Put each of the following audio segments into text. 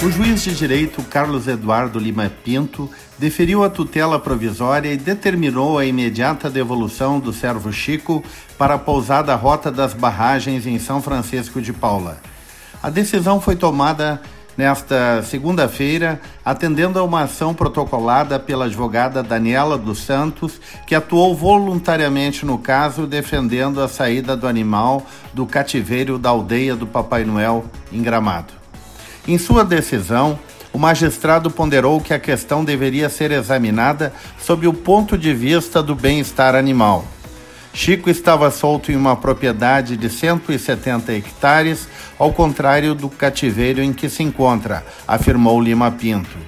O juiz de direito Carlos Eduardo Lima Pinto deferiu a tutela provisória e determinou a imediata devolução do servo Chico para a pousada Rota das Barragens em São Francisco de Paula. A decisão foi tomada nesta segunda-feira, atendendo a uma ação protocolada pela advogada Daniela dos Santos, que atuou voluntariamente no caso, defendendo a saída do animal do cativeiro da aldeia do Papai Noel em Gramado. Em sua decisão, o magistrado ponderou que a questão deveria ser examinada sob o ponto de vista do bem-estar animal. Chico estava solto em uma propriedade de 170 hectares, ao contrário do cativeiro em que se encontra, afirmou Lima Pinto.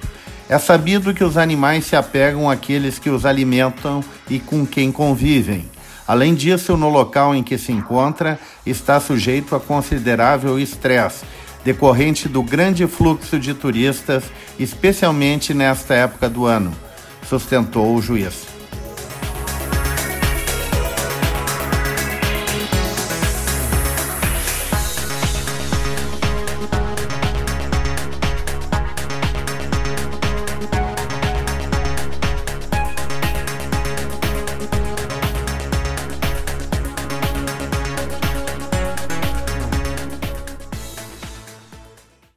É sabido que os animais se apegam àqueles que os alimentam e com quem convivem. Além disso, no local em que se encontra, está sujeito a considerável estresse decorrente do grande fluxo de turistas, especialmente nesta época do ano, sustentou o juiz.